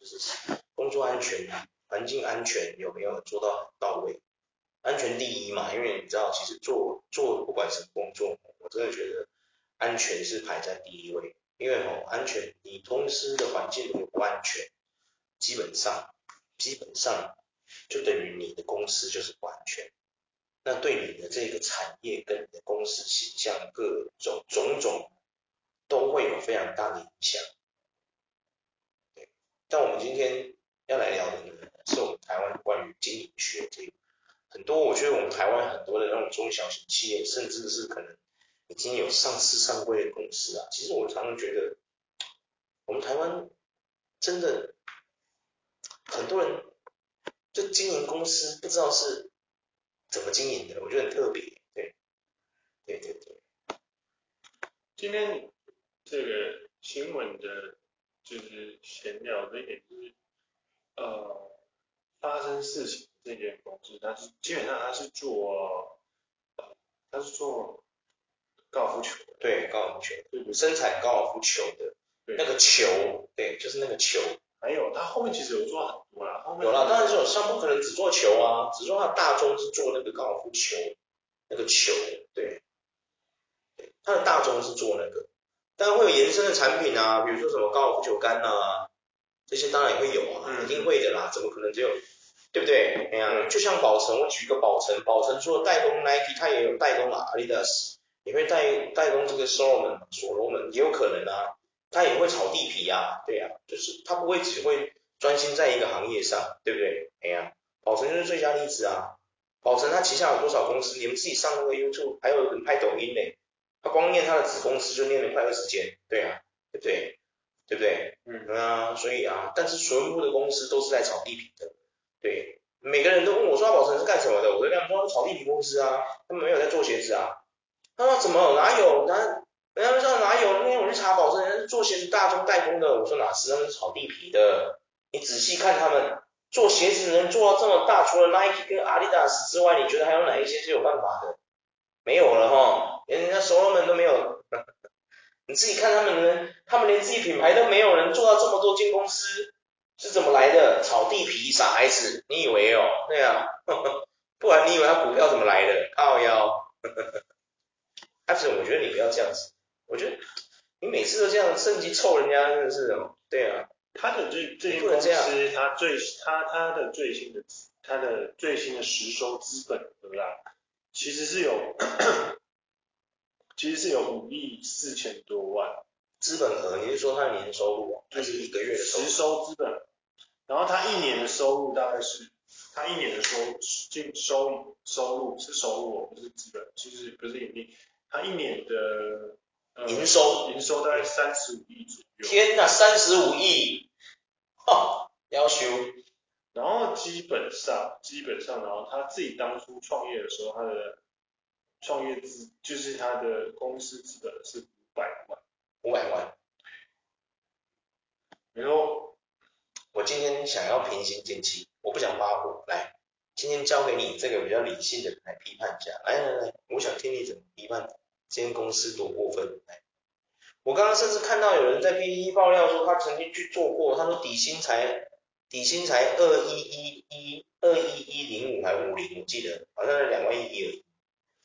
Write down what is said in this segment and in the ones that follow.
就是 工作安全、环境安全有没有做到很到位？安全第一嘛，因为你知道，其实做做不管什么工作，我真的觉得安全是排在第一位。因为哦，安全，你公司的环境如果不安全，基本上，基本上就等于你的公司就是不安全，那对你的这个产业跟你的公司形象各种种种都会有非常大的影响。但我们今天要来聊的呢，是我们台湾关于经营学这个，很多我觉得我们台湾很多的那种中小型企业，甚至是可能。已经有上市上柜的公司啊，其实我常常觉得，我们台湾真的很多人就经营公司不知道是怎么经营的，我觉得很特别，对，对对对。今天这个新闻的，就是闲聊这一点，就是呃，发生事情这间公司，它是基本上它是做，它是做。高尔夫球，对，高尔夫球，对对，生产高尔夫球的，对。那个球，对，就是那个球。还有，他后面其实有做很多啦，后面有啦，当然是有，他不可能只做球啊，只做他大宗是做那个高尔夫球，那个球，对，对，他的大宗是做那个，当然会有延伸的产品啊，比如说什么高尔夫球杆啊，这些当然也会有啊，嗯、一定会的啦，怎么可能只有，对不对？哎呀、嗯，就像宝成，我举个宝成，宝成除了代工 Nike，它也有代工啊，Adidas。也会代代工这个所罗门，所罗门也有可能啊，它也会炒地皮啊，对啊，就是它不会只会专心在一个行业上，对不对？哎呀，宝成就是最佳例子啊，宝成他旗下有多少公司？你们自己上那个 YouTube，还有人拍抖音呢，他光念他的子公司就念了快二十间，对啊，对不对？对不对？嗯啊，所以啊，但是全部的公司都是在炒地皮的，对，每个人都问我说宝成是干什么的，我跟他们说炒地皮公司啊，他们没有在做鞋子啊。他说怎么哪有？哪人家说哪有？那天我去查宝成，人家是做鞋子大宗代工的。我说哪是？他们是炒地皮的。你仔细看他们做鞋子能做到这么大，除了 Nike 跟 Adidas 之外，你觉得还有哪一些是有办法的？没有了哈，连人家所罗门都没有。你自己看他们人，他们连自己品牌都没有，人做到这么多间公司是怎么来的？炒地皮，傻孩子，你以为哦？对啊，不然你以为他股票怎么来的？靠腰。但是我觉得你不要这样子，我觉得你每次都这样升级臭人家真的是哦，对啊，他的最最公司，他最他他的最新的他的最新的实收资本额啦，其实是有其实是有五亿四千多万资本额，你是说他的年收入还是一个月的收入？实收资本，然后他一年的收入大概是他一年的收净收收入是收入，不是资本，其实不是盈利。他一年的营收，营收大概三十五亿左右。天哪，三十五亿，哈，要求。然后基本上，基本上，然后他自己当初创业的时候，他的创业资就是他的公司资本是五百万，五百万。然后我今天想要平心静气，我不想发火，来。今天交给你这个比较理性的人来批判一下，来来来，我想听你怎么批判今天公司多过分。来，我刚刚甚至看到有人在 PTT 爆料说他曾经去做过，他说底薪才底薪才二一一一二一一零五还五零，我记得好像是两万一而已。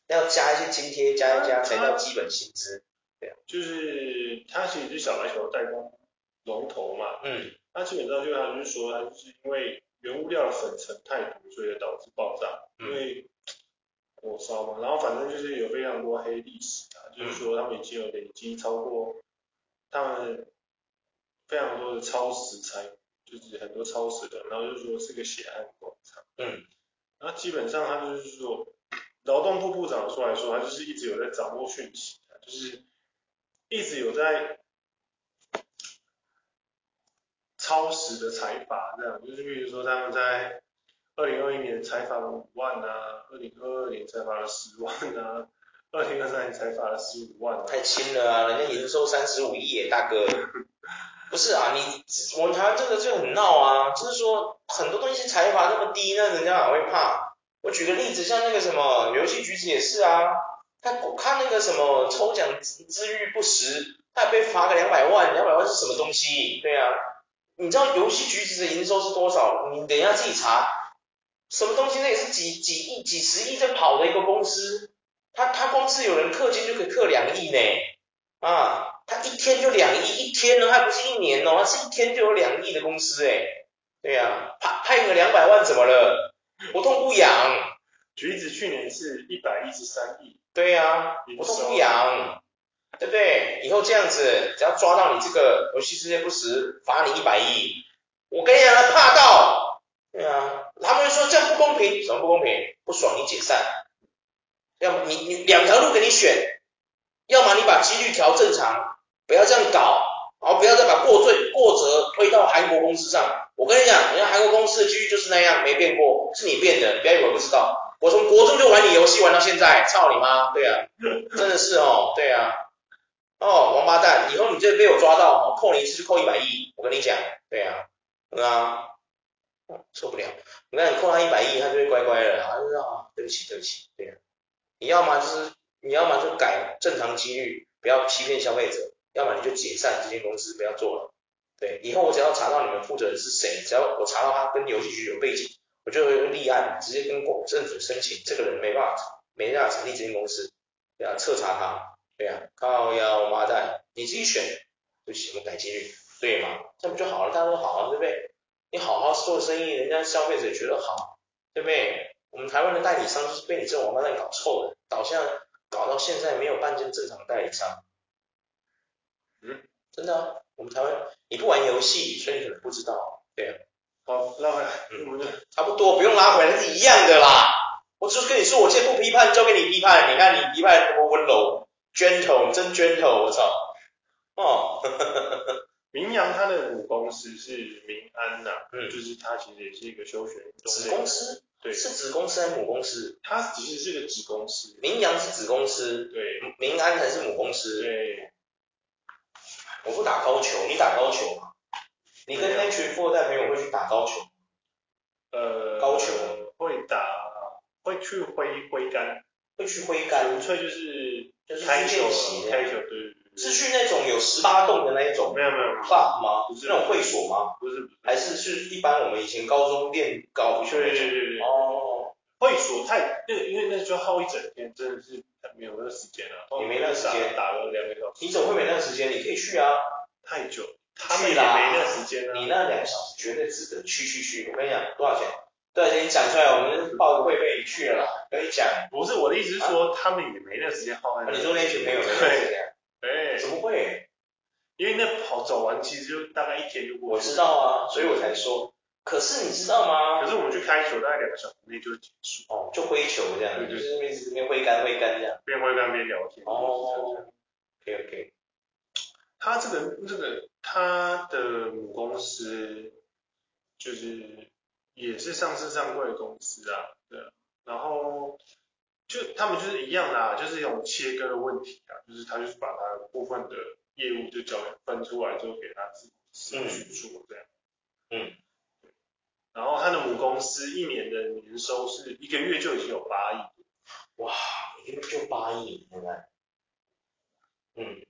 要加一些津贴，加一加才叫基本薪资。对啊，就是它其实是小白球的代工龙头嘛。嗯。他基本上就他就是说，它就是因为原物料的粉尘太多，所以导致爆炸。嗯。因为火烧嘛，然后反正就是有非常多黑历史啊，就是说他们已经有累积超过他们非常多的超时才，就是很多超时的，然后就说是个血汗工厂。嗯。然后基本上他就是说，劳动部部长出来说，他就是一直有在掌握讯息，就是一直有在超时的裁罚，这样就是比如说他们在。二零二一年裁罚了五万啊，二零二二年裁罚了十万啊，二零二三年才罚了十五万啊。太轻了啊，人家营收三十五亿耶，大哥。不是啊，你我们台湾这个就很闹啊，就是说很多东西裁罚那么低，那人家哪会怕？我举个例子，像那个什么游戏橘子也是啊，他看那个什么抽奖资率不实，他被罚个两百万，两百万是什么东西？对啊，你知道游戏橘子的营收是多少？你等一下自己查。什么东西？那也是几几亿、几十亿在跑的一个公司，他他光是有人氪金就可以氪两亿呢，啊，他一天就两亿，一天呢还不是一年哦，他是一天就有两亿的公司哎，对呀、啊，派派个两百万怎么了？不痛不痒。橘子去年是一百一十三亿，对呀、啊，不痛不痒，对不对？以后这样子，只要抓到你这个游戏世界不实，罚你一百亿，我跟你讲，他怕到，对啊。他们说这样不公平，什么不公平？不爽你解散，要么你你两条路给你选，要么你把几率调正常，不要这样搞，然后不要再把过罪过责推到韩国公司上。我跟你讲，人家韩国公司的机遇就是那样，没变过，是你变的，你不要以为我不知道。我从国中就玩你游戏玩到现在，操你妈！对啊，真的是哦，对啊，哦，王八蛋，以后你这被我抓到哦，扣你一次就扣一百亿，我跟你讲，对啊，对啊。受不了，你看你扣他一百亿，他就会乖乖的，他就说啊，对不起对不起，对啊，你要么就是你要么就改正常几率，不要欺骗消费者，要么你就解散这间公司，不要做了，对，以后我只要查到你们负责人是谁，只要我查到他跟游戏局有背景，我就会立案，直接跟政府申请，这个人没办法，没办法成立这间公司，对啊，彻查他，对啊，靠腰妈蛋，你自己选，对不起，我改几率，对吗？这不就好了，大家都好了，对不对？你好好做生意，人家消费者觉得好，对不对？我们台湾的代理商就是被你这王八蛋搞臭的，导向搞到现在没有半间正常的代理商。嗯，真的啊，我们台湾你不玩游戏，所以你可能不知道，对啊。好，拉回来，嗯，差不多，不用拉回来，是一样的啦。我只是跟你说，我现在不批判，交给你批判。你看你批判多么温柔，gentle，真 gentle，我操。哦。明扬他的母公司是明安呐、啊，嗯，就是他其实也是一个休闲子公司，对，是子公司还是母公司？他其实是个子公司，明扬是子公司，对，明安才是母公司，对。我不打高球，你打高球吗？你跟那群富二代朋友会去打高球？呃，高球会打，会去挥挥杆，会去挥杆，纯粹就是就是开球，开球，对。是去那种有十八洞的那一种，没有没有，club 吗？不是那种会所吗？不是，还是是一般我们以前高中练高对对对。哦，会所太那个，因为那就耗一整天，真的是没有那个时间了。你没那个时间，打了两个小时。你怎么会没那个时间？你可以去啊。太久，他们也没那个时间啊。你那两个小时绝对值得去去去。我跟你讲，多少钱？多少钱？你讲出来，我们报个会费，你去了啦。跟你讲，不是我的意思是说，他们也没那个时间耗在。你说那群朋友没那个时间？哎，怎么会？因为那跑走完其实就大概一天就过。我知道啊，所以我才说。可是你知道吗？可是我们去开球大概两个小时内就结束。哦，就挥球这样，就是边边挥杆挥杆这样。边挥杆边聊天。哦。OK OK。他这个这个他的母公司就是也是上市上柜的公司啊，对。然后。就他们就是一样的啊，就是一种切割的问题啊，就是他就是把他部分的业务就交分出来之后给他自己去做这样，嗯，然后他的母公司一年的年收是一个月就已经有八亿，哇，一个月就八亿，现在，嗯，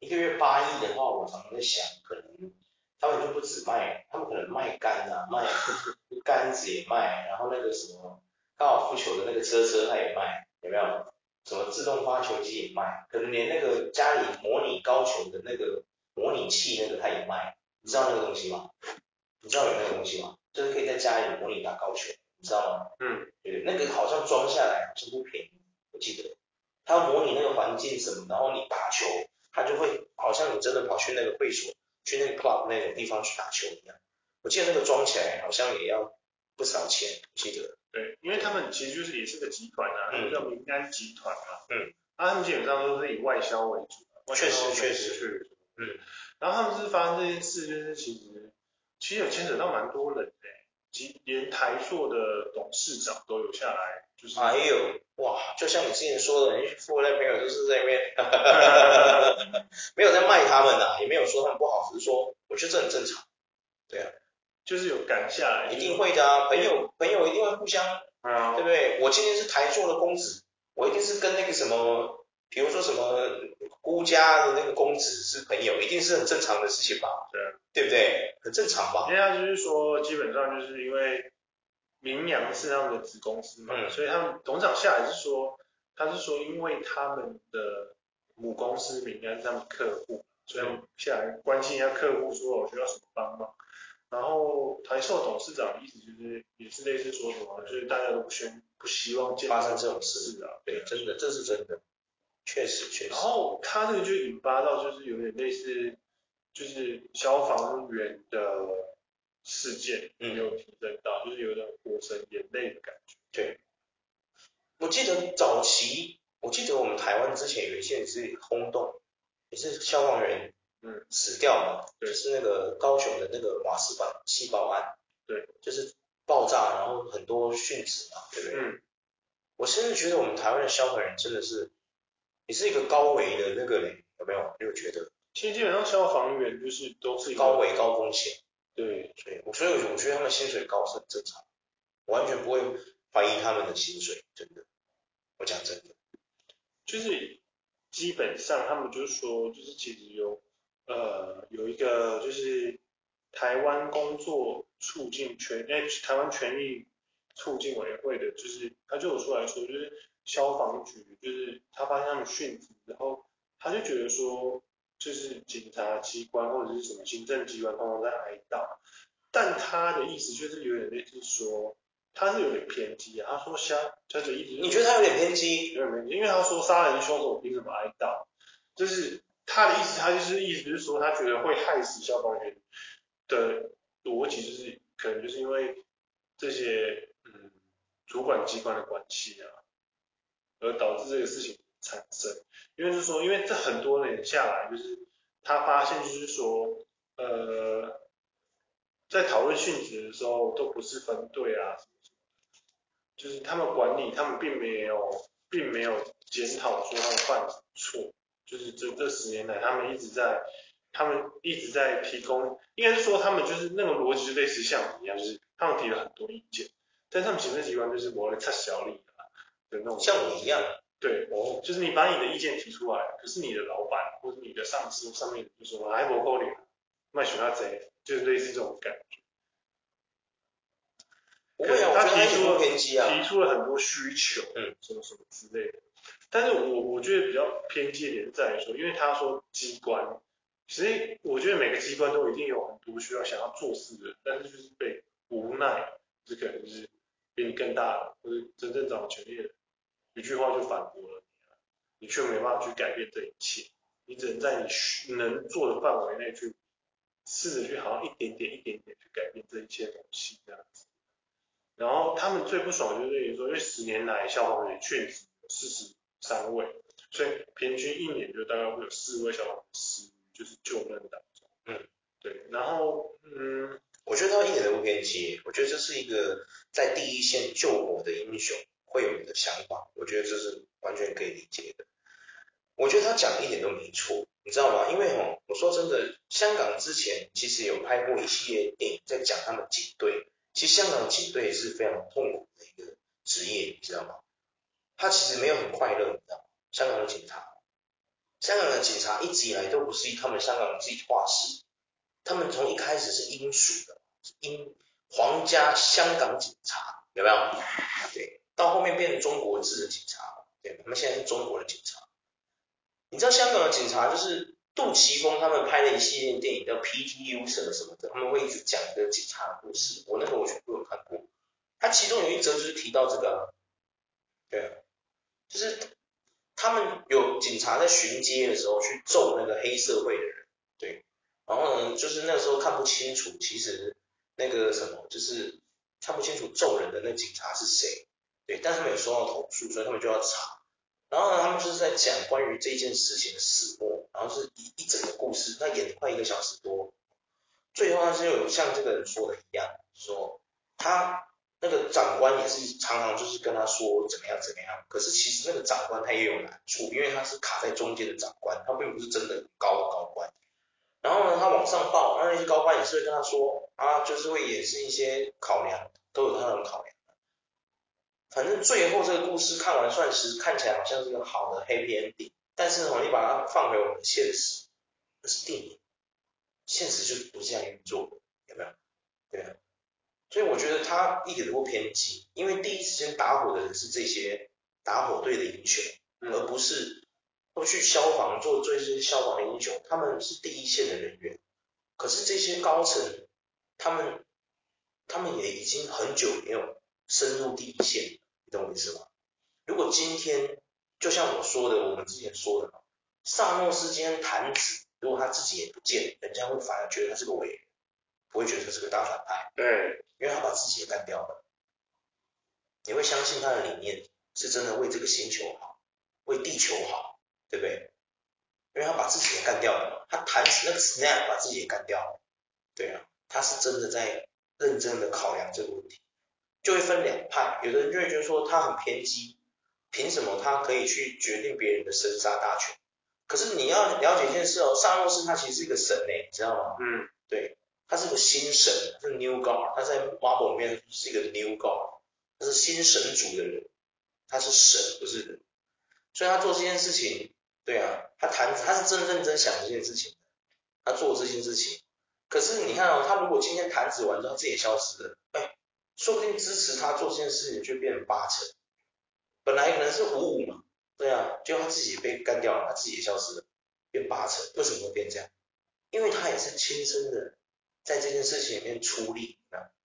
一个月八亿的话，我常常在想，可能他们就不止卖，他们可能卖杆啊，卖杆子也卖，然后那个什么。高尔夫球的那个车车他也卖，有没有？什么自动发球机也卖，可能连那个家里模拟高球的那个模拟器那个他也卖，你知道那个东西吗？你知道有那个东西吗？就是可以在家里模拟打高球，你知道吗？嗯，对，那个好像装下来好像不便宜，我记得，他模拟那个环境什么，然后你打球，他就会好像你真的跑去那个会所，去那个 club 那种地方去打球一样。我记得那个装起来好像也要不少钱，我记得。对，因为他们其实就是也是个集团啊，他们叫民安集团啊。嗯。啊，他们基本上都是以外销为主。确实确实。嗯。然后他们是发生这件事，就是其实其实有牵扯到蛮多人的，即连台塑的董事长都有下来，就是。还有哇，就像你之前说的，你富人朋友就是在那边，没有在卖他们呐，也没有说他们不好，只是说我觉得这很正常。对啊。就是有赶下来，一定会的啊，朋友朋友一定会互相，啊，对不对？我今天是台塑的公子，我一定是跟那个什么，比如说什么孤家的那个公子是朋友，一定是很正常的事情吧？对，对不对？很正常吧？因为他就是说，基本上就是因为明阳是他们的子公司嘛，嗯，所以他们董事长下来是说，他是说因为他们的母公司明阳是他们客户，所以他们下来关心一下客户，说我需要什么帮忙。然后台塑董事长的意思就是，也是类似说什么，就是大家都不希不希望见发生这种事啊，对，真的，这是真的，确实确实。然后他这个就引发到就是有点类似，就是消防员的事件，没有提升到，嗯，就是有点火神眼泪的感觉。对，我记得早期，我记得我们台湾之前有一件也是轰动，也是消防员。嗯，死掉了，就是那个高雄的那个瓦斯管气爆案，对，就是爆炸，然后很多殉职嘛，对不对？嗯，我甚至觉得我们台湾的消防员真的是，也是一个高危的那个嘞，有没有？你有觉得？其实基本上消防员就是都是高危高风险，对，所以，所以我觉得他们薪水高是很正常，完全不会怀疑他们的薪水，真的，我讲真的，就是基本上他们就是说，就是其实有。呃，有一个就是台湾工作促进权，哎，台湾权益促进委员会的，就是他就有出来说，就是消防局，就是他发现他们殉职，然后他就觉得说，就是警察机关或者是什么行政机关通常在哀悼，但他的意思就是有点类似说，他是有点偏激啊，他说消，他的意思，你觉得他有点偏激？有点偏激，因为他说杀人凶手凭什么哀悼？就是。他的意思，他就是意思就是说，他觉得会害死消防员的逻辑，就是可能就是因为这些嗯主管机关的关系啊，而导致这个事情产生。因为是说，因为这很多年下来，就是他发现就是说，呃，在讨论殉职的时候，都不是分队啊，就是他们管理，他们并没有，并没有检讨说他们犯错。就是这这十年来，他们一直在，他们一直在提供，应该是说他们就是那个逻辑就类似像你一样，就是他们提了很多意见，但他们行政机关就是磨得太小力的那种。像我一样。对，哦，就是你把你的意见提出来，可是你的老板或者你的上司上面就说还不够力，卖血他贼，就是类似这种感觉。不会啊，他提出了偏激啊，提出了很多需求，嗯，什么什么之类的。但是我我觉得比较偏激一点在于说，因为他说机关，其实我觉得每个机关都一定有很多需要想要做事的人，但是就是被无奈，这可能就是比你更大的或者真正掌握权力的人，一句话就反驳了你，你却没办法去改变这一切，你只能在你能做的范围内去试着去好像一点点一点点去改变这一切东西这样子。然后他们最不爽的就是于说，因为十年来消防员确实有四十。三位，所以平均一年就大概会有四位消防员死于就是救难当中。嗯，对。然后，嗯，我觉得他一点都不偏激，我觉得这是一个在第一线救火的英雄会有你的想法，我觉得这是完全可以理解的。我觉得他讲一点都没错，你知道吗？因为哈，我说真的，香港之前其实有拍过一系列电影在讲他们警队，其实香港警队是非常痛苦的一个职业，你知道吗？他其实没有很快乐，你知道吗？香港的警察，香港的警察一直以来都不是他们香港人自己话事，他们从一开始是英属的，英皇家香港警察，有没有？对，到后面变成中国制的警察，对，他们现在是中国的警察。你知道香港的警察就是杜琪峰他们拍的一系列电影叫 PTU 什么什么的，他们会一直讲一个警察的故事。我那个我全部有看过。他其中有一则就是提到这个，对啊，就是他们有警察在巡街的时候去揍那个黑社会的人，对，然后呢，就是那时候看不清楚，其实那个什么就是看不清楚揍人的那警察是谁，对，但他们有收到投诉，所以他们就要查。然后呢，他们就是在讲关于这件事情的始末，然后是一一整个故事，那演快一个小时多。最后他是有像这个人说的一样，说他那个长官也是常常就是跟他说怎么样怎么样，可是其实那个长官他也有难处，因为他是卡在中间的长官，他并不是真的高的高官。然后呢，他往上报，那那些高官也是会跟他说啊，就是会也是一些考量，都有他的考量。反正最后这个故事看完算是看起来好像是个好的 happy ending，但是呢，你把它放回我们的现实，那是电影，现实就是不是这样运作的，有没有？对啊，所以我觉得他一点都不偏激，因为第一时间打火的人是这些打火队的英雄，而不是都去消防做这些消防的英雄，他们是第一线的人员，可是这些高层，他们他们也已经很久没有深入第一线。你懂我意思吗？如果今天就像我说的，我们之前说的，萨诺斯今天弹指，如果他自己也不见，人家会反而觉得他是个伟人，不会觉得他是个大反派。对，因为他把自己也干掉了。你会相信他的理念是真的为这个星球好，为地球好，对不对？因为他把自己也干掉了，他弹指那个 snap 把自己也干掉了。对啊，他是真的在认真的考量这个问题。就会分两派，有的人就会觉得说他很偏激，凭什么他可以去决定别人的生杀大权？可是你要了解一件事哦，萨诺斯他其实是一个神诶，你知道吗？嗯，对，他是个新神，是 New God，他在 Marvel 里面是一个 New God，他是新神族的人，他是神不是人，所以他做这件事情，对啊，他谈他是真认真想这件事情，他做这件事情，可是你看哦，他如果今天弹指完之后自己也消失了，哎。说不定支持他做这件事情就变成八成，本来可能是五五嘛，对啊，结果他自己被干掉了，他自己也消失了，变八成，为什么会变这样？因为他也是亲身的在这件事情里面出力，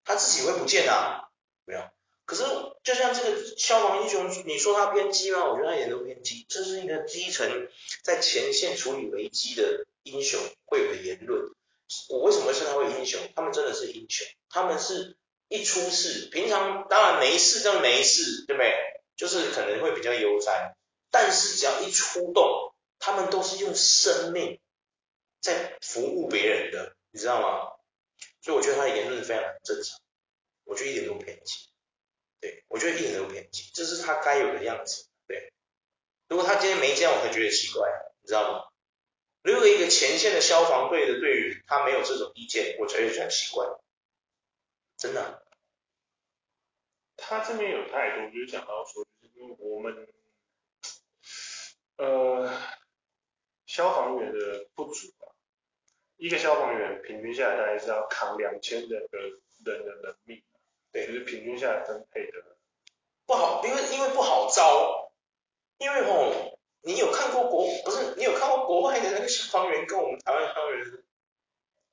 他自己会不见啊，没有。可是就像这个消防英雄，你说他偏激吗？我觉得他一点都不偏激，这是一个基层在前线处理危机的英雄会有的言论。我为什么会称他为英雄？他们真的是英雄，他们是。一出事，平常当然没事，真没事，对不对？就是可能会比较悠哉，但是只要一出动，他们都是用生命在服务别人的，你知道吗？所以我觉得他的言论非常正常，我觉得一点都不偏激，对，我觉得一点都不偏激，这是他该有的样子，对。如果他今天没这样，我会觉得奇怪，你知道吗？如果一个前线的消防队的队员他没有这种意见，我才会觉得奇怪。真的、他这边有态度，就是讲到说，就是因为我们，呃，消防员的不足啊，一个消防员平均下来大概是要扛两千人的人的能力，对，就是平均下来分配的不好，因为因为不好招，因为吼，你有看过国不是，你有看过国外的那个消防员跟我们台湾消防员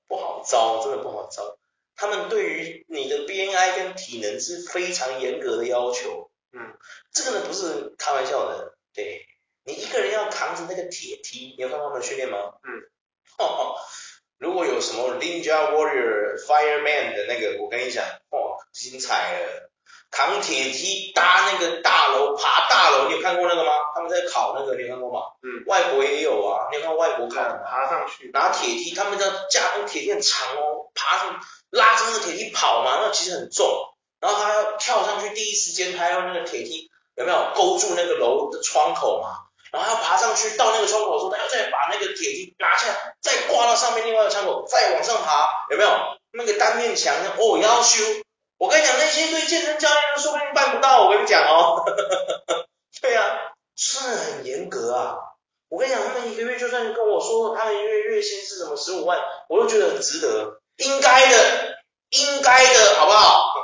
不好招，真的不好招。他们对于你的 BNI 跟体能是非常严格的要求，嗯，这个呢不是开玩笑的，对，你一个人要扛着那个铁梯，你有看过他们训练吗？嗯，哦，如果有什么 Ninja Warrior Fireman 的那个，我跟你讲，哦，精彩了，扛铁梯搭那个大楼，爬大楼，你有看过那个吗？他们在考那个，你有看过吗？嗯，外国也有啊，你有看外国考？爬上去，拿铁梯，他们叫架那铁梯很长哦，爬上。拉着那个铁梯跑嘛，那其实很重，然后他要跳上去，第一时间他要那个铁梯有没有勾住那个楼的窗口嘛？然后要爬上去到那个窗口的时候，他要再把那个铁梯拿下来，再挂到上面另外一个窗口，再往上爬，有没有？那个单面墙哦，要修。我跟你讲，那些对健身教练说不定办不到，我跟你讲哦。对啊，是很严格啊。我跟你讲，他们一个月就算跟我说他们一个月月薪是什么十五万，我都觉得很值得。应该的，应该的，好不好？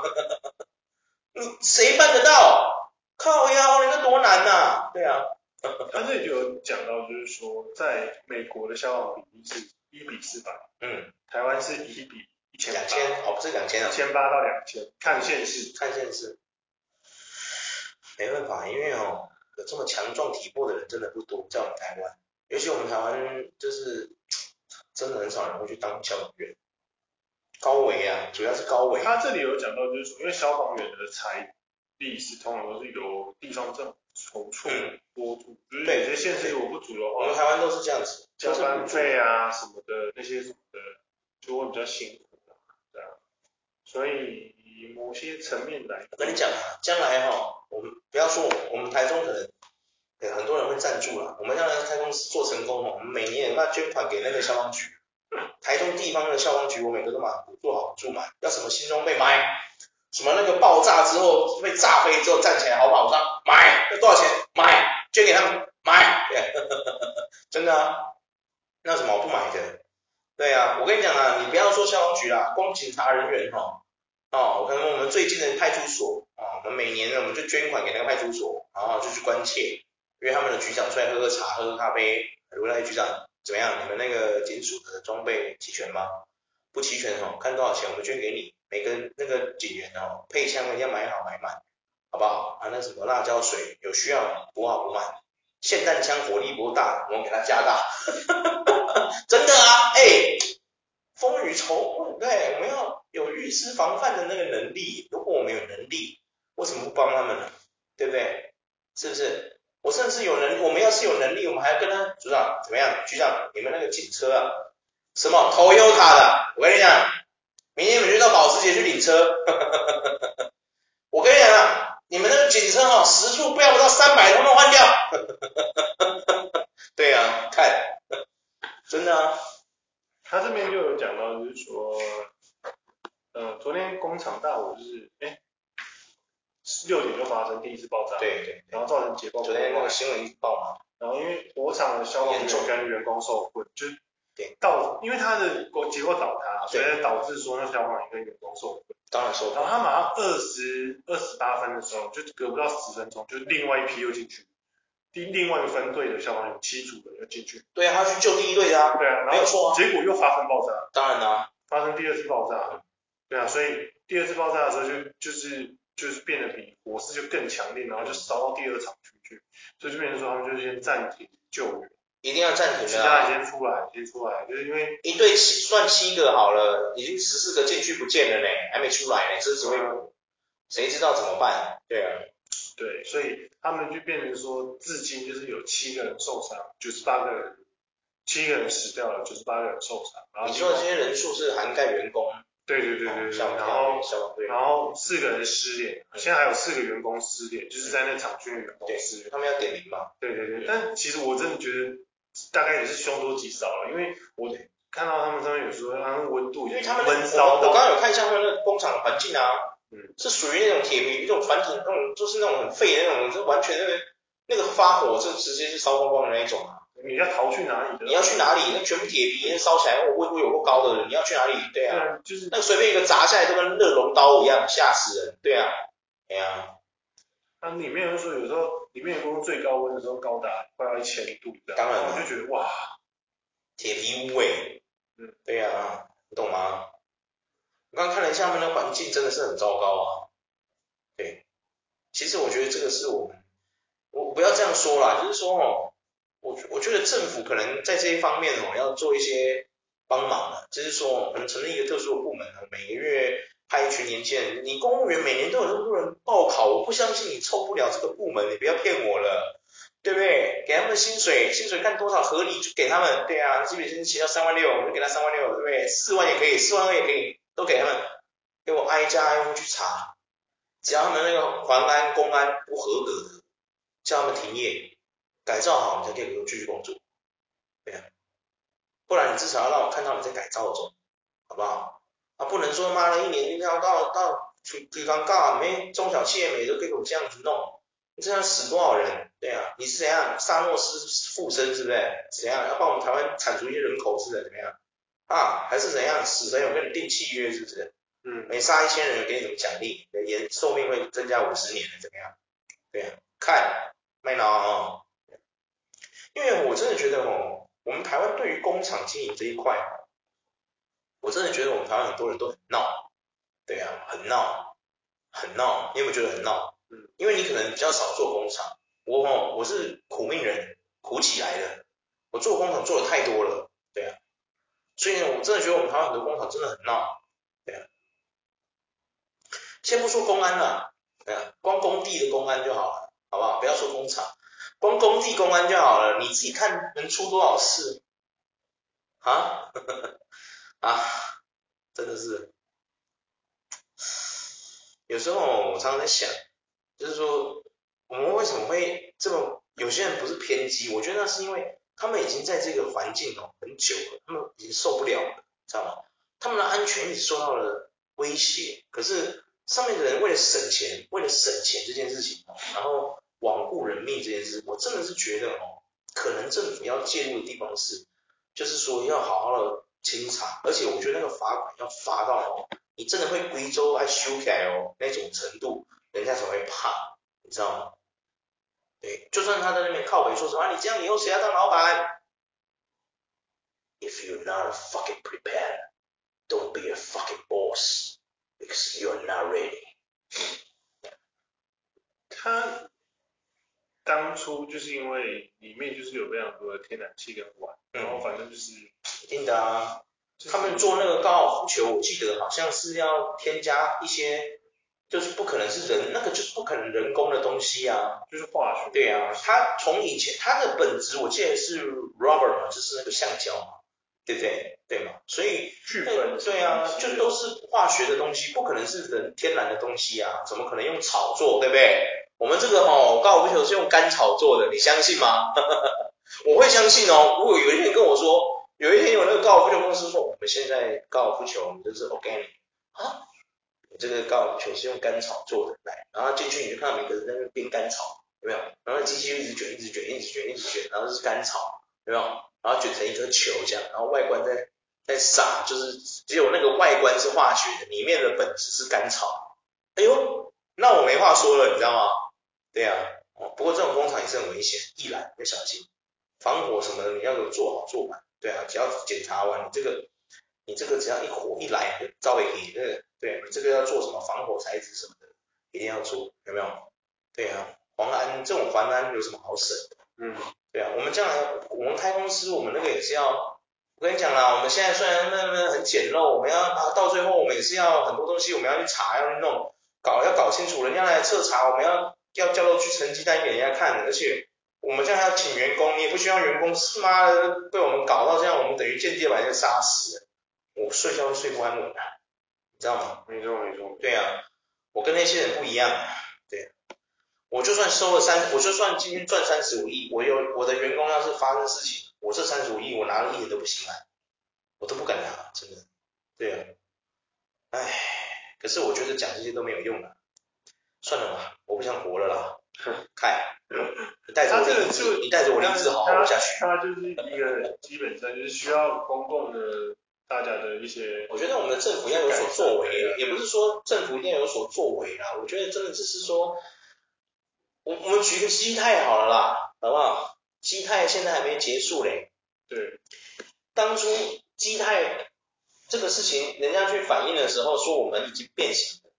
你谁办得到？靠腰，你这多难呐、啊？对啊。他这里就有讲到，就是说，在美国的消防比例是一比四百，嗯，台湾是一比一千两千，哦，不是两千啊，一千八到两千，看现市，看现市。没办法，因为哦，有这么强壮体魄的人真的不多，在我们台湾，尤其我们台湾就是真的很少人会去当消防员。高维啊，主要是高维。他这里有讲到，就是说，因为消防员的财力是通常都是由地方政府筹措拨助，就是有些县市如果不足的话，我们台湾都是这样子，班费啊什么的那些什么的，就会比较辛苦的，对啊。所以某些层面来，我跟你讲啊，将来哈，我们不要说我们台中可能，对，很多人会赞助了，我们将来台中市做成功哈，我们每年也要捐款给那个消防局。台中地方的消防局，我每个都买，做好做满，要什么新装备买，什么那个爆炸之后被炸飞之后站起来好跑上买，要多少钱买，捐给他们买，对，真的啊，那有什么好不买的？对啊，我跟你讲啊，你不要说消防局啦，光警察人员哈，哦，可能我们最近的派出所啊，我们每年呢我们就捐款给那个派出所，然后就去关切，约他们的局长出来喝喝茶，喝喝咖啡，如来局长。怎么样？你们那个警署的装备齐全吗？不齐全哦，看多少钱我们捐给你。每个那个警员哦，配枪一定要买好买满，好不好？啊，那什么辣椒水有需要补好补满。霰弹枪火力不够大，我们给它加大。真的啊，哎、风雨绸对，我们要有预知防范的那个能力。如果我们有能力，为什么不帮他们呢？对不对？是不是？我甚至有能，我们要是有能力，我们还要跟他组长怎么样？局长，你们那个警车啊，什么 Toyota 的？我跟你讲，明天你们就到保时捷去领车。我跟你讲啊，你们那个警车哈、时速不要不到三百，通通换掉。对啊，看，真的啊。他这边就有讲到，就是说，呃，昨天工厂大火就是，哎。六点就发生第一次爆炸，对对，对，然后造成结构。昨天那个新闻一报嘛，然后因为火场的消防员跟员工受困，就到，因为他的结构倒塌，所以导致说那消防员跟员工受困。当然受困。然后他马上二十二十八分的时候，就隔不到十分钟，就另外一批又进去，第另外一个分队的消防员七组的要进去。对啊，他去救第一队啊。对啊，然后没有错，结果又发生爆炸。当然啦，发生第二次爆炸。对啊，所以第二次爆炸的时候就就是。就是变得比火势就更强烈，然后就烧到第二厂区去，所以就变成说他们就先暂停救援，一定要暂停的，其他人先出来，先出来，就是因为一队七算七个好了，已经十四个进去不见了呢，还没出来呢，这是指挥部，谁知道怎么办？对啊，对，所以他们就变成说，至今就是有七个人受伤，九十八个人，七个人死掉了，九十八个人受伤。然后你说的这些人数是涵盖员工？对对对对，对，然后然后四个人失联，现在还有四个员工失联，就是在那厂区的员工失联，他们要点名嘛？对对对，但其实我真的觉得大概也是凶多吉少了，因为我看到他们上面有说他们温度，因为他们闷烧，我刚刚有看一下他们那个工厂的环境啊，嗯，是属于那种铁皮，那种传统那种，就是那种很废的那种，就完全那个那个发火就直接是烧光光的那一种啊。你要逃去哪里？你要去哪里？那全部铁皮，那烧起来，温度有够高的，你要去哪里？对啊，对就是那随便一个砸下来都跟热熔刀一样，吓死人。对啊，对啊。那里面就说，有时候里面工最高温的时候高达快要一千度，当然我就觉得哇，铁皮屋诶。嗯，对啊，你懂吗？我刚看了一下他们的环境，真的是很糟糕啊。对，其实我觉得这个是我们，我不要这样说啦，就是说哦。我我觉得政府可能在这一方面哦，要做一些帮忙了，就是说我们成立一个特殊的部门，每个月派一群年轻人。你公务员每年都有那么多人报考，我不相信你凑不了这个部门，你不要骗我了，对不对？给他们薪水，薪水看多少合理就给他们，对啊，基本薪资到三万六，我就给他三万六，对不对？四万也可以，四万二也可以，都给他们，给我挨家挨户去查，只要他们那个环安、公安不合格的，叫他们停业。改造好，你才可以继续工作，对啊，不然你至少要让我看到你在改造中，好不好？啊，不能说妈的，一年一定要到到最最尴尬，没中小企业每都给我这样子弄，你这样死多少人？对啊，你是怎样萨诺斯附身是不是？怎样要帮我们台湾铲除一些人口是的？怎么样？啊，还是怎样？死神有跟你订契约是不是？嗯，每杀一千人有给你什么奖励？延寿命会增加五十年，怎么样？对啊，看麦闹，因为我真的觉得哦，我们台湾对于工厂经营这一块，我真的觉得我们台湾很多人都很闹，对啊，很闹，很闹，你有没有觉得很闹？嗯，因为你可能比较少做工厂，我哦，我是苦命人，苦起来的，我做工厂做的太多了，所以，我真的觉得我们台湾很多工厂真的很闹，对啊，先不说公安了。对啊，光工地的公安就好了，好不好？不要说工厂，光工地公安就好了。你自己看能出多少事啊？啊，真的是，有时候我常常在想，就是说我们为什么会这么？有些人不是偏激，我觉得那是因为他们已经在这个环境哦很久了，他们已经受不了了，知道吗？他们的安全一直受到了威胁，可是。上面的人为了省钱，为了省钱这件事情，然后罔顾人命这件事，我真的是觉得哦，可能政府要介入的地方是，就是说要好好的清查，而且我觉得那个罚款要罚到哦，你真的会贵州爱修起来哦那种程度，人家才会怕，你知道吗？对，就算他在那边靠北说什么，你这样以后谁要当老板？If you're not fucking prepared, don't be a fucking boss. Because you're not ready。他当初就是因为里面就是有非常多的天然气跟銨，然后反正就是一定的啊。他们做那个高尔夫球，我记得好像是要添加一些，就是不可能是人，那个就是不可能人工的东西啊，就是化学。对啊，它从以前它的本质我记得是 rubber 嘛，就是那个橡胶嘛。对不对？对嘛？所以聚苯，对啊，就都是化学的东西，不可能是人天然的东西啊，怎么可能用草做？对不对？我们这个哦，高尔夫球是用干草做的，你相信吗？我会相信哦。如果有一天跟我说，有一天有那个高尔夫球公司说，我们现在高尔夫球我们就是 organic 啊，你这个高尔夫球是用干草做的，来，然后进去你就看到每个人在那边干草，有没有？然后机器就一直卷，一直卷，一直卷，一直卷，然后是干草，有没有？然后卷成一颗球这样，然后外观在在撒，就是只有那个外观是化学的，里面的本质是干草。哎呦，那我没话说了，你知道吗？对呀、啊，不过这种工厂也是很危险，易燃要小心，防火什么的你要有做好做满。对啊，只要检查完你这个，你这个只要一火一来，照会给那个，对，你这个要做什么防火材质什么的，一定要做，有没有？对啊，黄安这种黄安有什么好省的？嗯。对啊，我们将来我们开公司，我们那个也是要，我跟你讲啦，我们现在虽然那那很简陋，我们要啊到最后我们也是要很多东西，我们要去查，要去弄，搞要搞清楚，人家来彻查，我们要要叫到去成绩单给人家看，而且我们这样还要请员工，你也不需要员工，是妈的被我们搞到这样，我们等于间接把人杀死，我睡觉都睡不安稳啊，你知道吗？没错没错。对啊，我跟那些人不一样。对我就算收了三，我就算今天赚三十五亿，我有我的员工要是发生事情，我这三十五亿我拿了一点都不心安，我都不敢拿，真的，对啊，唉，可是我觉得讲这些都没有用了，算了吧，我不想活了啦，看，你带着我的你带着我的意志好好活下去。他就是一个基本上就是需要公共的大家的一些，我觉得我们的政府要有所作为，也不是说政府一定要有所作为啦，我觉得真的只是说。我我们举个基泰好了啦，好不好？基泰现在还没结束嘞。对。当初基泰这个事情，人家去反映的时候说我们已经变形了，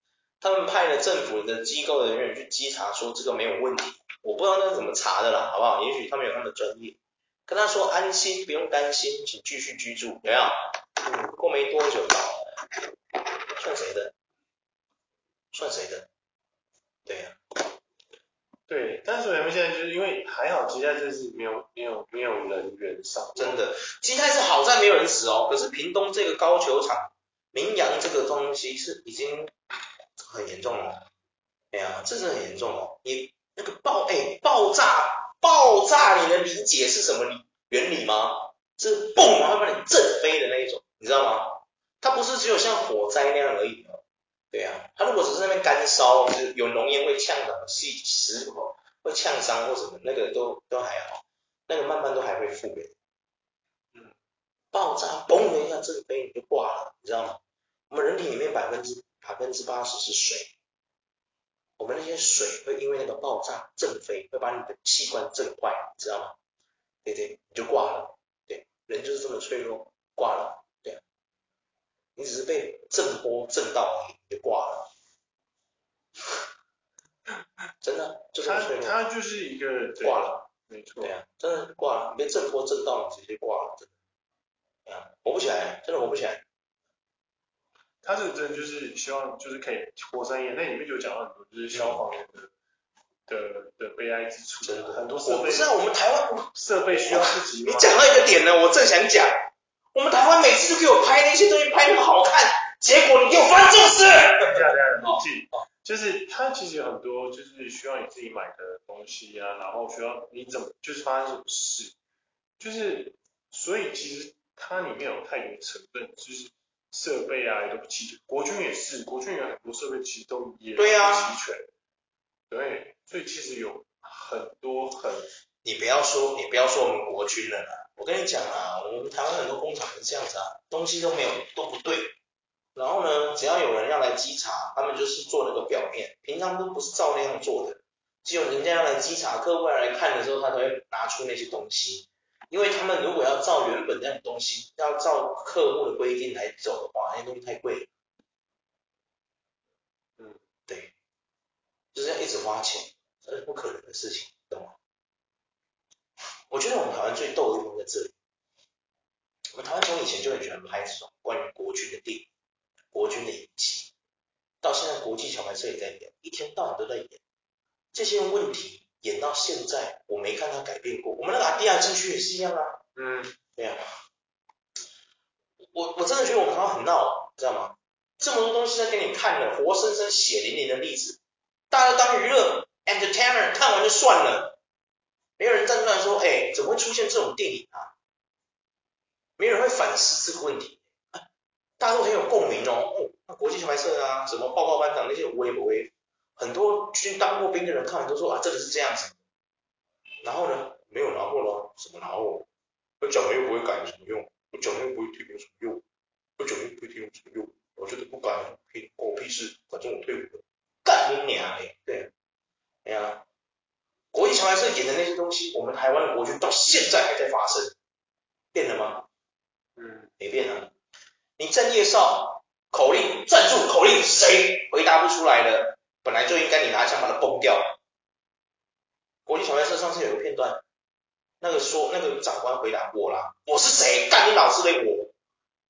他们派了政府的机构的人员去稽查，说这个没有问题。我不知道那是怎么查的啦，好不好？也许他们有他们的专业。跟他说安心，不用担心，请继续居住，有没有？嗯，过没多久到，算谁的？算谁的？对呀、啊。对，但是我们现在就是因为还好，基泰这次没有没有没有人员伤，真的，基泰是好在没有人死哦。可是屏东这个高球场，名扬这个东西是已经很严重了。哎呀，这是很严重哦。你那个爆哎爆炸爆炸，你能理解是什么理原理吗？是嘣，然后把你震飞的那一种，你知道吗？它不是只有像火灾那样而已。对啊，它如果只是那边干烧，就是有浓烟会呛到细石头，会呛伤或什么，那个都都还好，那个慢慢都还会复原。嗯，爆炸嘣的一下震飞你就挂了，你知道吗？我们人体里面百分之百分之八十是水，我们那些水会因为那个爆炸震飞，会把你的器官震坏，你知道吗？对对，你就挂了。对，人就是这么脆弱，挂了。对，你只是被震波震到你就挂了。真的，就这么脆弱。他他就是一个挂了，没错。对啊，真的挂了，你被震波震到，你直接挂了，真的。对啊，活不起来，真的活不起来。他这个真的就是希望就是可以活三年，那里面就讲到很多就是消防员的、嗯、的的悲哀之处，真的很多设备。不是啊，我们台湾设备需要自己。你讲到一个点呢，我正想讲，我们台湾每次都给我拍那些东西拍那么好看，结果你给我发这种事。等一下，等下，冷静。就是它其实有很多就是需要你自己买的东西啊，然后需要你怎么就是发生什么事，就是所以其实它里面有太多成分，就是。设备啊也都不齐全，国军也是，国军有很多设备其实都也不齐全，对，啊、对，所以其实有很多很，你不要说，你不要说我们国军了啦，我跟你讲啊，我们台湾很多工厂是这样子啊，东西都没有都不对，然后呢，只要有人要来稽查，他们就是做那个表面，平常都不是照那样做的，只有人家要来稽查，客户要来看的时候，他才会拿出那些东西。因为他们如果要照原本那种东西，要照客户的规定来走的话，那些东西太贵。嗯，对，就是要一直花钱，这是不可能的事情，懂吗？我觉得我们台湾最逗的地方在这里，我们台湾从以前就很喜欢拍这种关于国军的电影、国军的影集，到现在国际桥牌社也在演，一天到晚都在演这些问题。演到现在，我没看他改变过。我们那个地下禁区也是一样啊。嗯，对啊。我我真的觉得我们台湾很闹，知道吗？这么多东西在给你看的，活生生血淋淋的例子，大家当娱乐 entertainer 看完就算了，没有人站出来说，哎，怎么会出现这种电影啊？没有人会反思这个问题，大家都很有共鸣哦。那、国际桥牌社啊，什么报告班长那些我也不会。很多去当过兵的人看完都说啊，这个是这样子。然后呢，没有然后了，什么然后？我讲了又不会改有什么用？我讲了又不会听有什么用？我讲了又不会听有什么用？我觉得不改，可以关我屁事，反正我退伍了。干你娘嘞！演的那些东西，我们台湾的国军到现在还在发生，变了吗？嗯，没变啊。你站夜哨，口令站住，口令谁回答不出来的？本来就应该你拿枪把它崩掉。国际桥牌社上次有个片段，那个说那个长官回答我啦，我是谁？干你老师的我，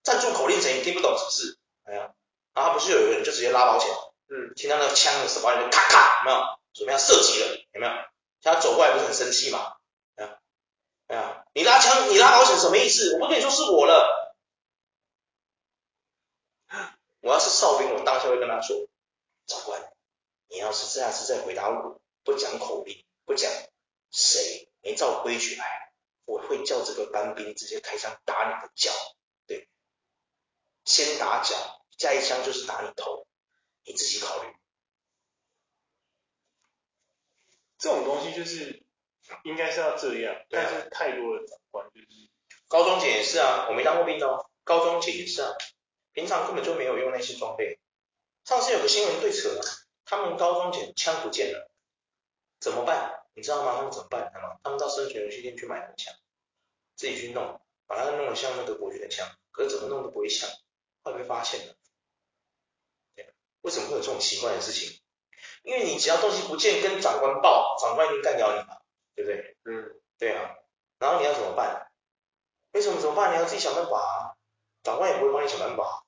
站住口令谁？你听不懂是不是？哎呀，然后不是有一个人就直接拉保险，嗯，听到那个枪的时候，就咔咔，有没有？准备要射击了，有没有？他走过来不是很生气嘛？啊啊，你拉枪，你拉保险什么意思？我不跟你说是我了。我要是哨兵，我当下会跟他说，长官。你要是这样是在回答我，不讲口令，不讲谁没照规矩来，我会叫这个班兵直接开枪打你的脚，对，先打脚，下一枪就是打你头，你自己考虑。这种东西就是应该是要这样，啊、但是太多的长官就是。高中姐也是啊，我没当过兵哦，高中姐也是啊，平常根本就没有用那些装备。上次有个新闻对扯啊。他们高中捡枪不见了，怎么办？你知道吗？他们怎么办？吗他们到生存游戏店去买枪，自己去弄，把它弄得像那个国军的枪，可是怎么弄都不会像，会被发现的。对，为什么会有这种奇怪的事情？因为你只要东西不见，跟长官报，长官一定干掉你嘛，对不对？嗯，对啊。然后你要怎么办？为什么怎么办？你要自己想办法啊。长官也不会帮你想办法，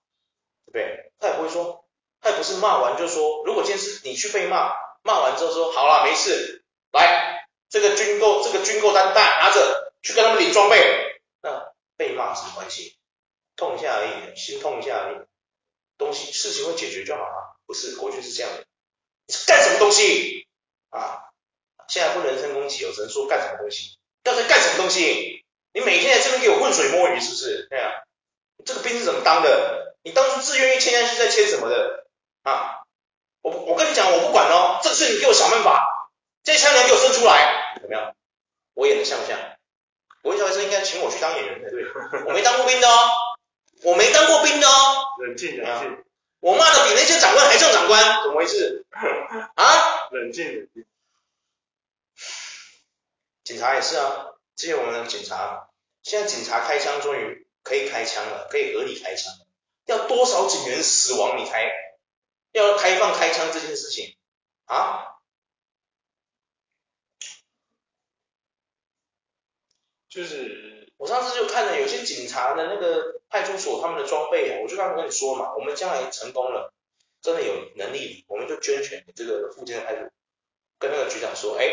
对不对？他也不会说。他也不是骂完就说，如果今天是你去被骂，骂完之后说好了没事，来这个军购这个军购单单拿着去跟他们领装备，那被骂什么关系？痛一下而已，心痛一下而已，东西事情会解决就好了。不是国军是这样的，干什么东西啊？现在不人身攻击，有人说干什么东西？要在干什么东西？你每天在这边给我浑水摸鱼是不是？对啊，这个兵是怎么当的？你当初自愿意签下去在签什么的？啊，我我跟你讲，我不管哦，这个事你给我想办法，这枪你要给我伸出来，怎么样？我演的像不像？我一小时应该请我去当演员才对，我没当过兵的哦，我没当过兵的哦。冷静冷静，我骂的比那些长官还像长官，怎么回事？啊？冷静冷静。警察也是啊，之前我们的警察，现在警察开枪终于可以开枪了，可以合理开枪。要多少警员死亡你才要开放开枪这件事情啊？就是我上次就看了有些警察的那个派出所他们的装备啊，我就刚刚跟你说嘛，我们将来成功了，真的有能力，我们就捐钱给这个附近的派出所，跟那个局长说，哎，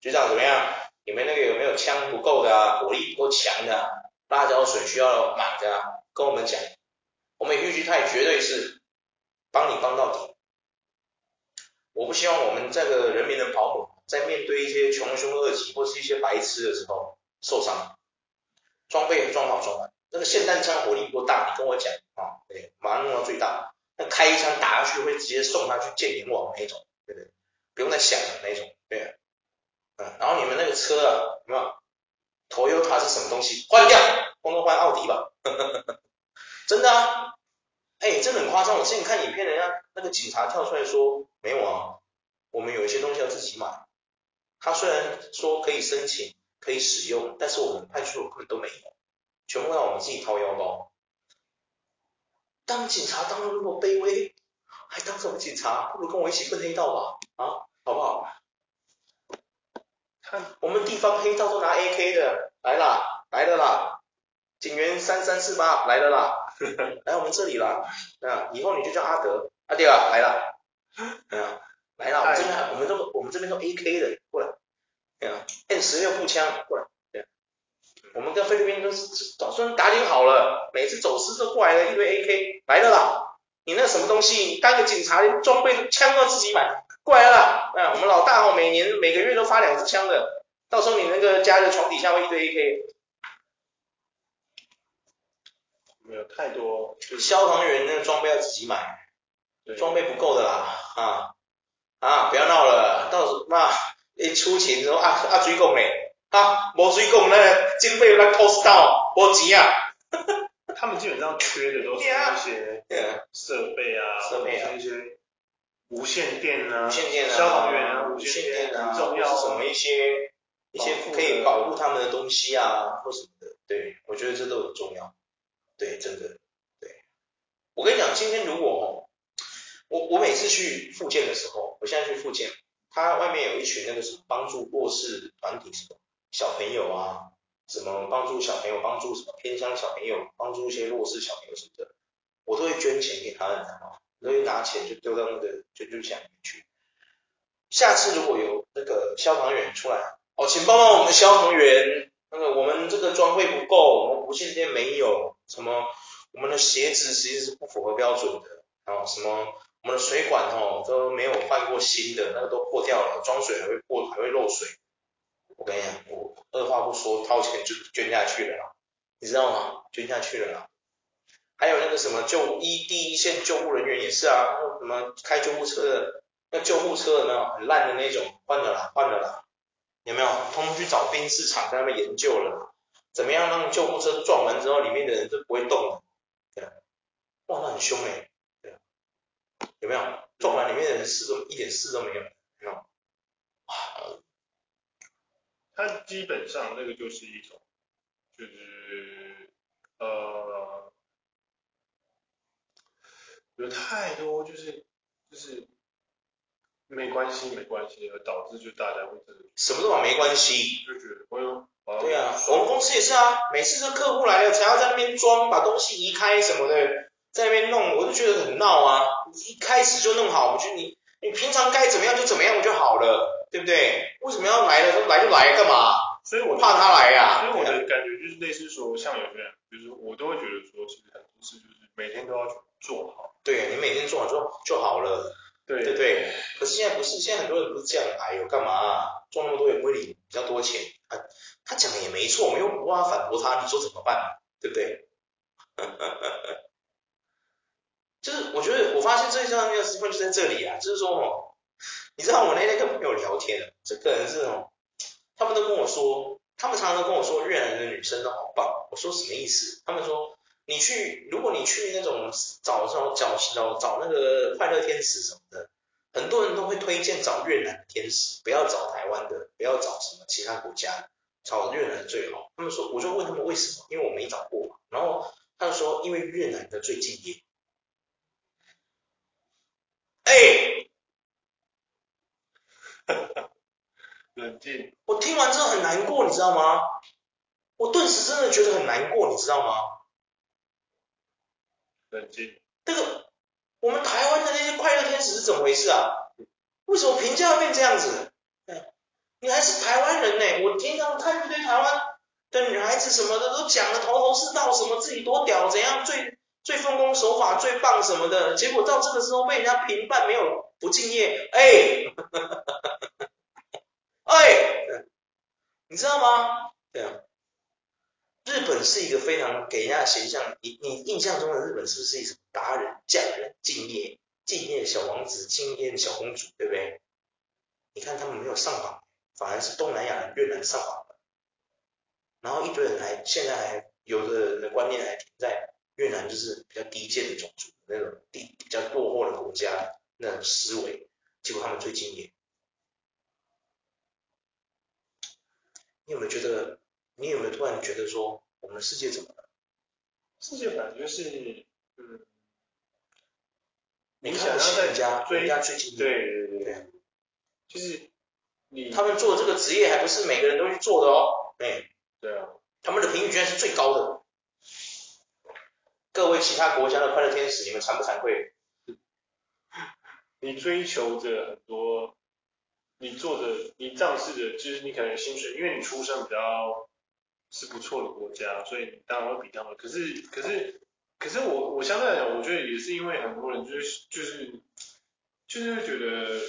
局长怎么样？你们那个有没有枪不够的啊？火力不够强的啊？辣椒水需要买的啊？跟我们讲，我们玉菊太绝对是帮你帮到底。我不希望我们这个人民的保姆在面对一些穷凶恶极或是一些白痴的时候。受伤，装备装好装满，那个霰弹枪火力不大，你跟我讲啊，对，马上弄到最大，那开一枪打下去会直接送他去见阎王那种，对不对？不用再想了那种，对，嗯，然后你们那个车啊，有没有？Toyota 是什么东西？换掉，通通换奥迪吧，真的啊，哎，真的很夸张，我之前看影片，人家那个警察跳出来说，没有啊，我们有一些东西要自己买，他虽然说可以申请。可以使用，但是我们派出所根本都没有，全部让我们自己掏腰包。当警察当的那么卑微，还当什么警察？不如跟我一起混黑道吧，啊，好不好？看我们地方黑道都拿 AK 的，来啦，来了啦，警员三三四八来了啦，来我们这里啦，啊，以后你就叫阿德，阿德啊，来了，嗯，来了，我们这边我们都我们这边都 AK 的，过来。M 十六步枪过来，对，我们跟菲律宾都是早算打点好了，每次走私都过来了一堆 AK 来了啦，你那什么东西，你当个警察连装备枪都要自己买，过来了。啦，啊，我们老大哦，每年每个月都发两支枪的，到时候你那个家的床底下会一堆 AK，没有太多，消防员那个装备要自己买，装备不够的啦，啊。啊，不要闹了，到时候那。一出勤之后啊啊水讲嘞，啊无水讲那个经费来 cost down，无钱啊。他们基本上缺的都是一些 设备啊，设备啊，一些无线电啊，无线电啊，消防员啊，无线电啊，重要，什么一些一些可以保护他们的东西啊，或什么的。对，我觉得这都很重要。对，真的。对，我跟你讲，今天如果我我每次去复健的时候，我现在去复健。他外面有一群那个什么帮助弱势团体什么小朋友啊，什么帮助小朋友，帮助什么偏乡小朋友，帮助一些弱势小朋友什么的，我都会捐钱给他们啊，都会拿钱就丢到那个捐助箱里面去。下次如果有那个消防员出来，哦，请帮帮我们的消防员，那个我们这个装备不够，我们无线电没有，什么我们的鞋子其实是不符合标准的，然后什么。我们的水管哦都没有换过新的，那个都破掉了，装水还会破，还会漏水。我跟你讲，我二话不说掏钱就捐下去了啦，你知道吗？捐下去了啦。还有那个什么救一第一线救护人员也是啊，什么开救护车的，那救护车有没有很烂的那种，换了啦，换了啦，有没有？通通去找宾士厂在那边研究了，怎么样让救护车撞完之后里面的人就不会动了？对，哇，那很凶诶、有没有撞完里面的人事都一点事都没有？没有。哇，它基本上那个就是一种，就是呃，有太多就是就是没关系没关系，而导致就大家会这个什么都没关系，就觉得哎呦，对啊，我们公司也是啊，每次这客户来了才要在那边装，把东西移开什么的。在那边弄，我就觉得很闹啊！一开始就弄好，我觉得你你平常该怎么样就怎么样就好了，对不对？为什么要来了说来就来干嘛？所以我怕他来呀、啊。所以我的感觉就是类似说，像有些人，就是我都会觉得说，其实很多事就是每天都要做好。对，你每天做好就就好了，对对对。可是现在不是，现在很多人不是这样，哎呦干嘛、啊？做那么多也不会领比较多钱。他他讲的也没错，我们又无法反驳他，你说怎么办？对不对？就是我觉得我发现最重要的部分就在这里啊，就是说哦，你知道我那天跟朋友聊天，这个人是哦，他们都跟我说，他们常常都跟我说越南的女生都好棒。我说什么意思？他们说你去，如果你去那种找找找找找那个快乐天使什么的，很多人都会推荐找越南的天使，不要找台湾的，不要找什么其他国家，找越南的最好。他们说，我就问他们为什么，因为我没找过嘛。然后他就说，因为越南的最敬业。哎，我听完之后很难过，你知道吗？我顿时真的觉得很难过，你知道吗？冷静。这个，我们台湾的那些快乐天使是怎么回事啊？为什么评价要变这样子？你还是台湾人呢？我经常看一堆台湾的女孩子什么的都讲的头头是道，什么自己多屌，怎样最最奉公守法最棒什么的，结果到这个时候被人家评判没有不敬业，哎，哎，你知道吗？对啊。日本是一个非常给人家形象，你你印象中的日本是不是一种达人、匠人、敬业、敬业小王子、敬业小公主，对不对？你看他们没有上榜，反而是东南亚的越南上榜了，然后一堆人还现在还有的人的观念还停在越南就是比较低贱的种族，那种低比较落后的国家那种思维，结果他们最近也。你有没有觉得？你有没有突然觉得说，我们的世界怎么了？世界本来就是，嗯，你看人家，人家最近对对对对，就是你他们做的这个职业还不是每个人都去做的哦，哎，对啊，他们的评语居然是最高的。各位其他国家的快乐天使，你们惭不惭愧？你追求着很多，你做的，你仗势的，就是你可能薪水，因为你出身比较。是不错的国家，所以你当然会比他们。可是，可是，可是我我相对来讲，我觉得也是因为很多人就是就是就是会觉得，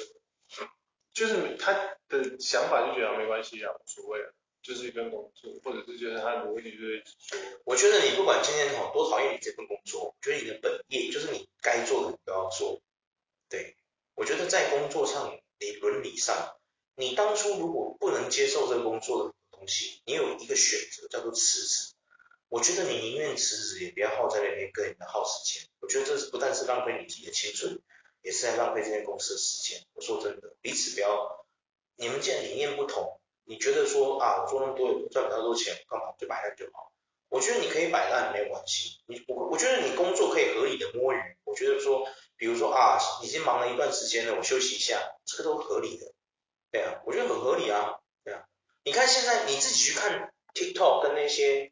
就是他的想法就觉得没关系啊，无所谓啊，就是一份工作，或者是觉得他的逻辑就是说，我觉得你不管今天好多讨厌你这份工作，我觉得你的本业就是你该做的你都要做。对，我觉得在工作上，你伦理上，你当初如果不能接受这个工作的东西。你有一个选择叫做辞职，我觉得你宁愿辞职也不要耗在那边跟人家耗时间。我觉得这是不但是浪费你自己的青春，也是在浪费这间公司的时间。我说真的，彼此不要，你们既然理念不同，你觉得说啊，我做那么多赚不到多钱，干嘛就摆烂就好？我觉得你可以摆烂没有关系，你我我觉得你工作可以合理的摸鱼。我觉得说，比如说啊，已经忙了一段时间了，我休息一下，这个都合理的，对啊，我觉得很合理啊。对啊你看现在你自己去看 TikTok 跟那些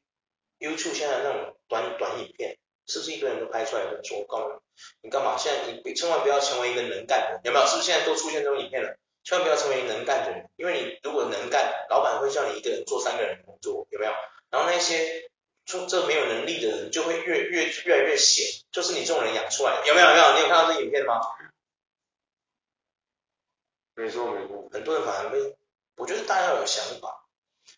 YouTube 现在那种短短影片，是不是一堆人都拍出来的？说我告诉你，你干嘛？现在你千万不要成为一个能干的人，有没有？是不是现在都出现这种影片了？千万不要成为一个能干的人，因为你如果能干，老板会叫你一个人做三个人的工作，有没有？然后那些说这没有能力的人就会越越越来越闲，就是你这种人养出来的，有没有？有没有？你有看到这影片吗？没错没错，很多人反而被。我觉得大家要有想法。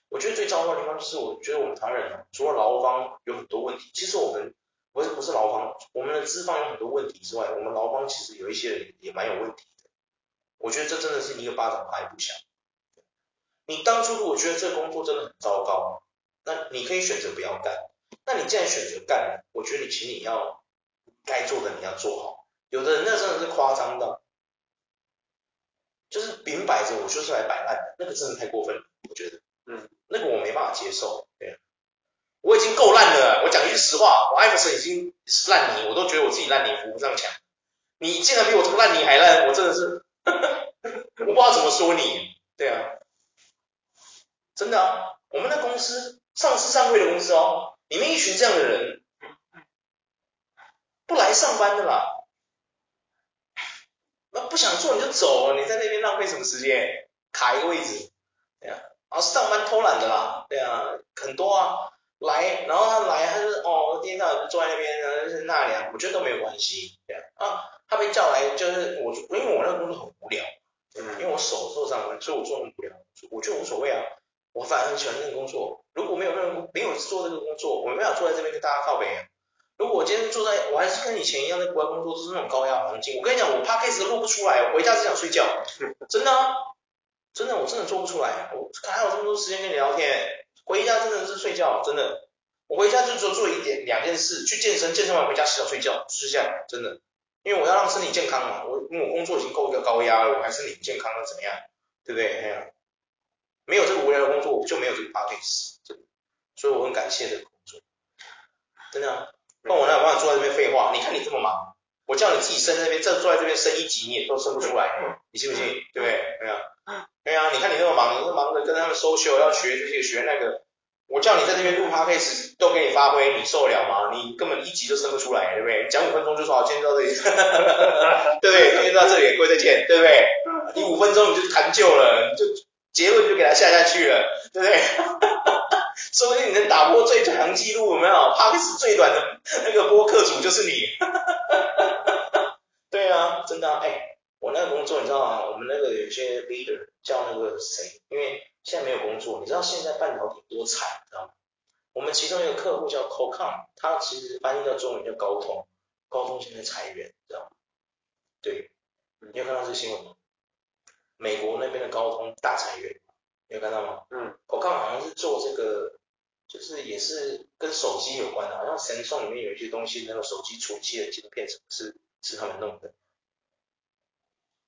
我觉得最糟糕的地方就是，我觉得我们台湾人除了劳方有很多问题，其实我们不是不是劳方，我们的资方有很多问题之外，我们劳方其实有一些人也蛮有问题的。我觉得这真的是一个巴掌拍不响。你当初如果觉得这工作真的很糟糕，那你可以选择不要干。那你既然选择干了，我觉得你请你要该做的你要做好。有的人那真的是夸张到。就是明摆着我就是来摆烂的，那个真的太过分了，我觉得，嗯，那个我没办法接受，对啊，我已经够烂了，我讲一句实话，我艾弗森已经是烂泥，我都觉得我自己烂泥扶不上墙，你竟然比我这个烂泥还烂，我真的是，我不知道怎么说你，对啊，真的啊，我们的公司上市上柜的公司哦，里面一群这样的人，不来上班的啦。那不想做你就走，你在那边浪费什么时间？卡一个位置，对啊，然后上班偷懒的啦，对啊，很多啊，来，然后他来，他就是哦，今天到晚坐在那边呢，就是纳凉，我觉得都没有关系，对啊，啊，他被叫来就是我，因为我那个工作很无聊，嗯，因为我手做上班，所以我做很无聊，我觉得无所谓啊，我反而很喜欢那个工作，如果没有那个没有做这个工作，我没办法坐在这边跟大家靠北。如果我今天坐在，我还是跟以前一样在国外工作，都是那种高压环境。我跟你讲，我 Podcast 都录不出来，我回家只想睡觉，真的，真的，我真的做不出来。我还有这么多时间跟你聊天，回家真的是睡觉，真的。我回家就做做一点两件事，去健身，健身完回家洗澡睡觉，就是这样，真的。因为我要让身体健康嘛，我因为我工作已经够一个高压了，我还身体健康了怎么样？对不对？哎呀，没有这个无聊的工作，我就没有这个 podcast，所以我很感谢这个工作，真的、啊。那我哪有办法坐在这边废话？你看你这么忙，我叫你自己升那边，这坐在这边升一级你也都升不出来，你信不信？对不对？对啊，对啊，你看你那么忙，你忙着跟他们 social 要学这些学那个。我叫你在这边录 podcast 都给你发挥，你受得了吗？你根本一集都生不出来，对不对？讲五分钟就说好，今天到这里，对不对？今天到这里，各位再见，对不对？你五分钟你就谈旧了，你就结论就给他下下去了，对不对？说不定你能打破最长记录，有没有？podcast 最短的那个播客主就是你，对啊，真的啊，哎，我那个工作你知道吗？我们那个有些 leader 叫那个谁，因为。现在没有工作，你知道现在半导体多惨，你知道吗？我们其中一个客户叫 Qualcomm，他其实翻译到中文叫高通，高通现在裁员，你知道吗？对，你有看到这新闻吗？美国那边的高通大裁员，你有看到吗？嗯，Qualcomm 好像是做这个，就是也是跟手机有关的，好像 Samsung 里面有一些东西，那个手机处理器的晶片什么是是他们弄的。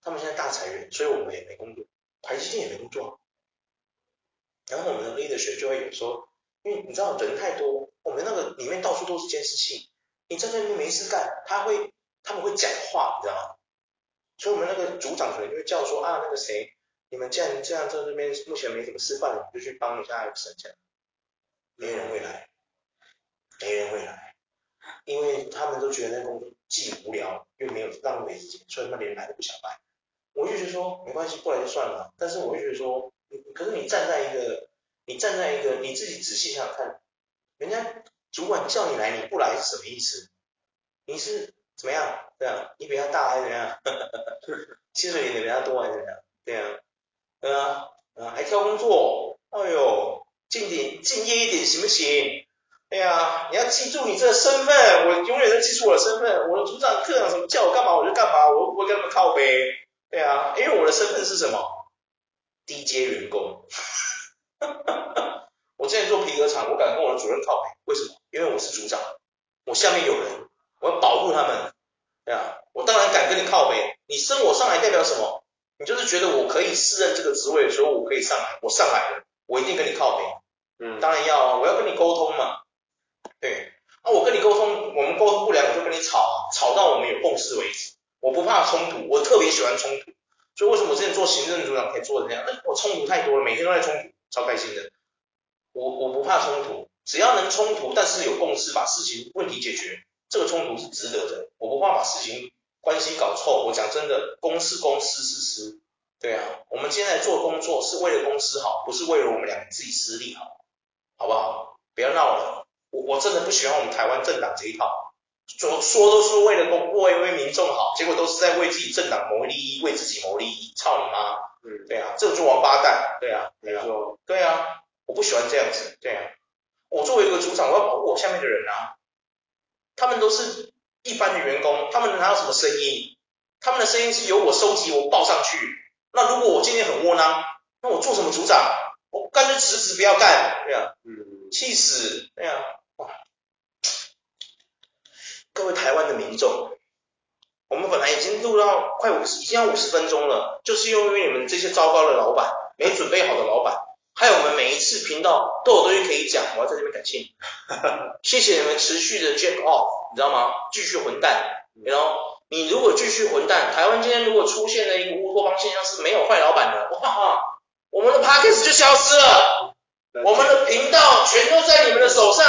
他们现在大裁员，所以我们也没工作，台积电也没工作。然后我们的 leadership 就会有说，因为你知道人太多，我们那个里面到处都是监视器，你在那边没事干，他会他们会讲话，你知道吗？所以我们那个组长可能就会叫说啊，那个谁，你们既然这样在这边目前没怎么吃饭，你就去帮一下 X 这样，没人会来，没人会来，因为他们都觉得那工作既无聊又没有浪费时间，所以他们连来都不想来。我就觉得说没关系，过来就算了，但是我会觉得说。可是你站在一个，你站在一个，你自己仔细想想看，人家主管叫你来，你不来是什么意思？你是怎么样？对啊，你比他大还是怎样？薪水领的比他多还是怎样？对啊，对啊，啊还挑工作，哎呦，敬点敬业一点行不行？哎呀，你要记住你这个身份，我永远都记住我的身份，我的组长、科长什么叫我干嘛我就干嘛，我不会跟他们靠背。对啊，因为我的身份是什么？低阶员工，我之前做皮革厂，我敢跟我的主任靠背，为什么？因为我是组长，我下面有人，我要保护他们，对啊，我当然敢跟你靠北。你升我上来代表什么？你就是觉得我可以胜任这个职位，所以我可以上来，我上来了，我一定跟你靠北。嗯，当然要啊，我要跟你沟通嘛。对，啊，我跟你沟通，我们沟通不良，我就跟你吵，吵到我们有共识为止。我不怕冲突，我特别喜欢冲突。所以为什么我之前做行政组长可以做的这样？那我冲突太多了，每天都在冲突，超开心的。我我不怕冲突，只要能冲突，但是有共识，把事情问题解决，这个冲突是值得的。我不怕把事情关系搞臭。我讲真的，公是公，私是私。对啊，我们现在做工作是为了公司好，不是为了我们两个自己私利好，好不好？不要闹了，我我真的不喜欢我们台湾政党这一套。说说都是为了公为为民众好，结果都是在为自己政党谋利益，为自己谋利益，操你妈！嗯，对啊，这种王八蛋，对啊，没错，对啊，我不喜欢这样子，对啊，我作为一个组长，我要保护我下面的人啊，他们都是一般的员工，他们能拿到什么声音？他们的声音是由我收集，我报上去。那如果我今天很窝囊，那我做什么组长？我干脆辞职不要干，对啊，嗯，气死，对啊。各位台湾的民众，我们本来已经录到快五十，已经要五十分钟了，就是因为你们这些糟糕的老板，没准备好的老板，还有我们每一次频道都有东西可以讲，我要在这边感谢你，谢谢你们持续的 jack off，你知道吗？继续混蛋，然后你如果继续混蛋，台湾今天如果出现了一个乌托邦现象是没有坏老板的，哇，我们的 podcast 就消失了。我们的频道全都在你们的手上，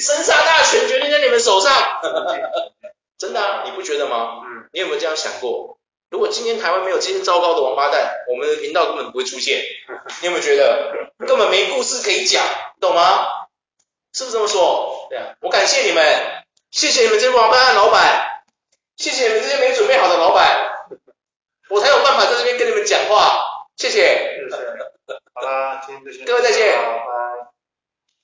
生杀大权决定在你们手上，真的啊，你不觉得吗？嗯，你有没有这样想过？如果今天台湾没有这些糟糕的王八蛋，我们的频道根本不会出现。你有没有觉得 根本没故事可以讲，懂吗？是不是这么说？对啊，我感谢你们，谢谢你们这些王八蛋老板，谢谢你们这些没准备好的老板，我才有办法在这边跟你们讲话，谢谢。好啦，今天就先，各位再见，拜拜。